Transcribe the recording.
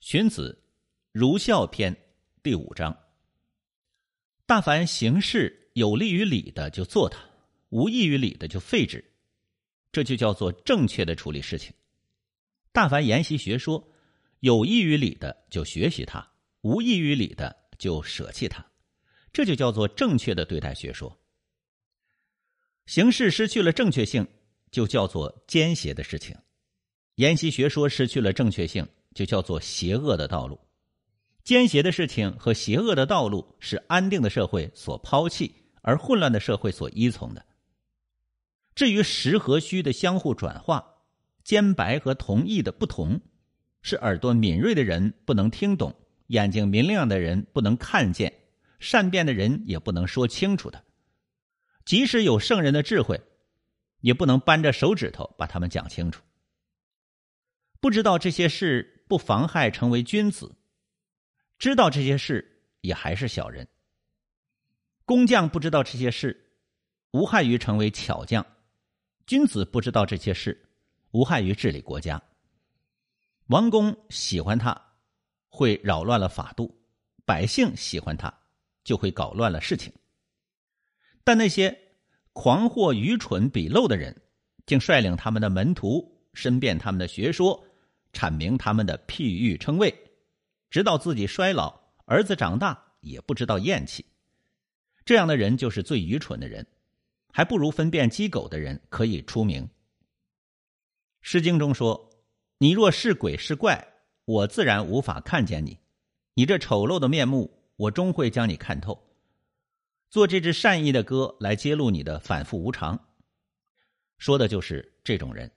荀子《儒孝篇》第五章：大凡行事有利于理的就做它，无益于理的就废之，这就叫做正确的处理事情。大凡研习学说有益于理的就学习它，无益于理的就舍弃它，这就叫做正确的对待学说。行事失去了正确性，就叫做奸邪的事情；研习学说失去了正确性。就叫做邪恶的道路，奸邪的事情和邪恶的道路是安定的社会所抛弃，而混乱的社会所依从的。至于实和虚的相互转化，兼白和同义的不同，是耳朵敏锐的人不能听懂，眼睛明亮的人不能看见，善变的人也不能说清楚的。即使有圣人的智慧，也不能扳着手指头把他们讲清楚。不知道这些事。不妨害成为君子，知道这些事也还是小人。工匠不知道这些事，无害于成为巧匠；君子不知道这些事，无害于治理国家。王公喜欢他，会扰乱了法度；百姓喜欢他，就会搞乱了事情。但那些狂惑、愚蠢、鄙陋的人，竟率领他们的门徒，申辩他们的学说。阐明他们的譬喻称谓，直到自己衰老，儿子长大也不知道厌弃。这样的人就是最愚蠢的人，还不如分辨鸡狗的人可以出名。《诗经》中说：“你若是鬼是怪，我自然无法看见你；你这丑陋的面目，我终会将你看透。”做这支善意的歌来揭露你的反复无常，说的就是这种人。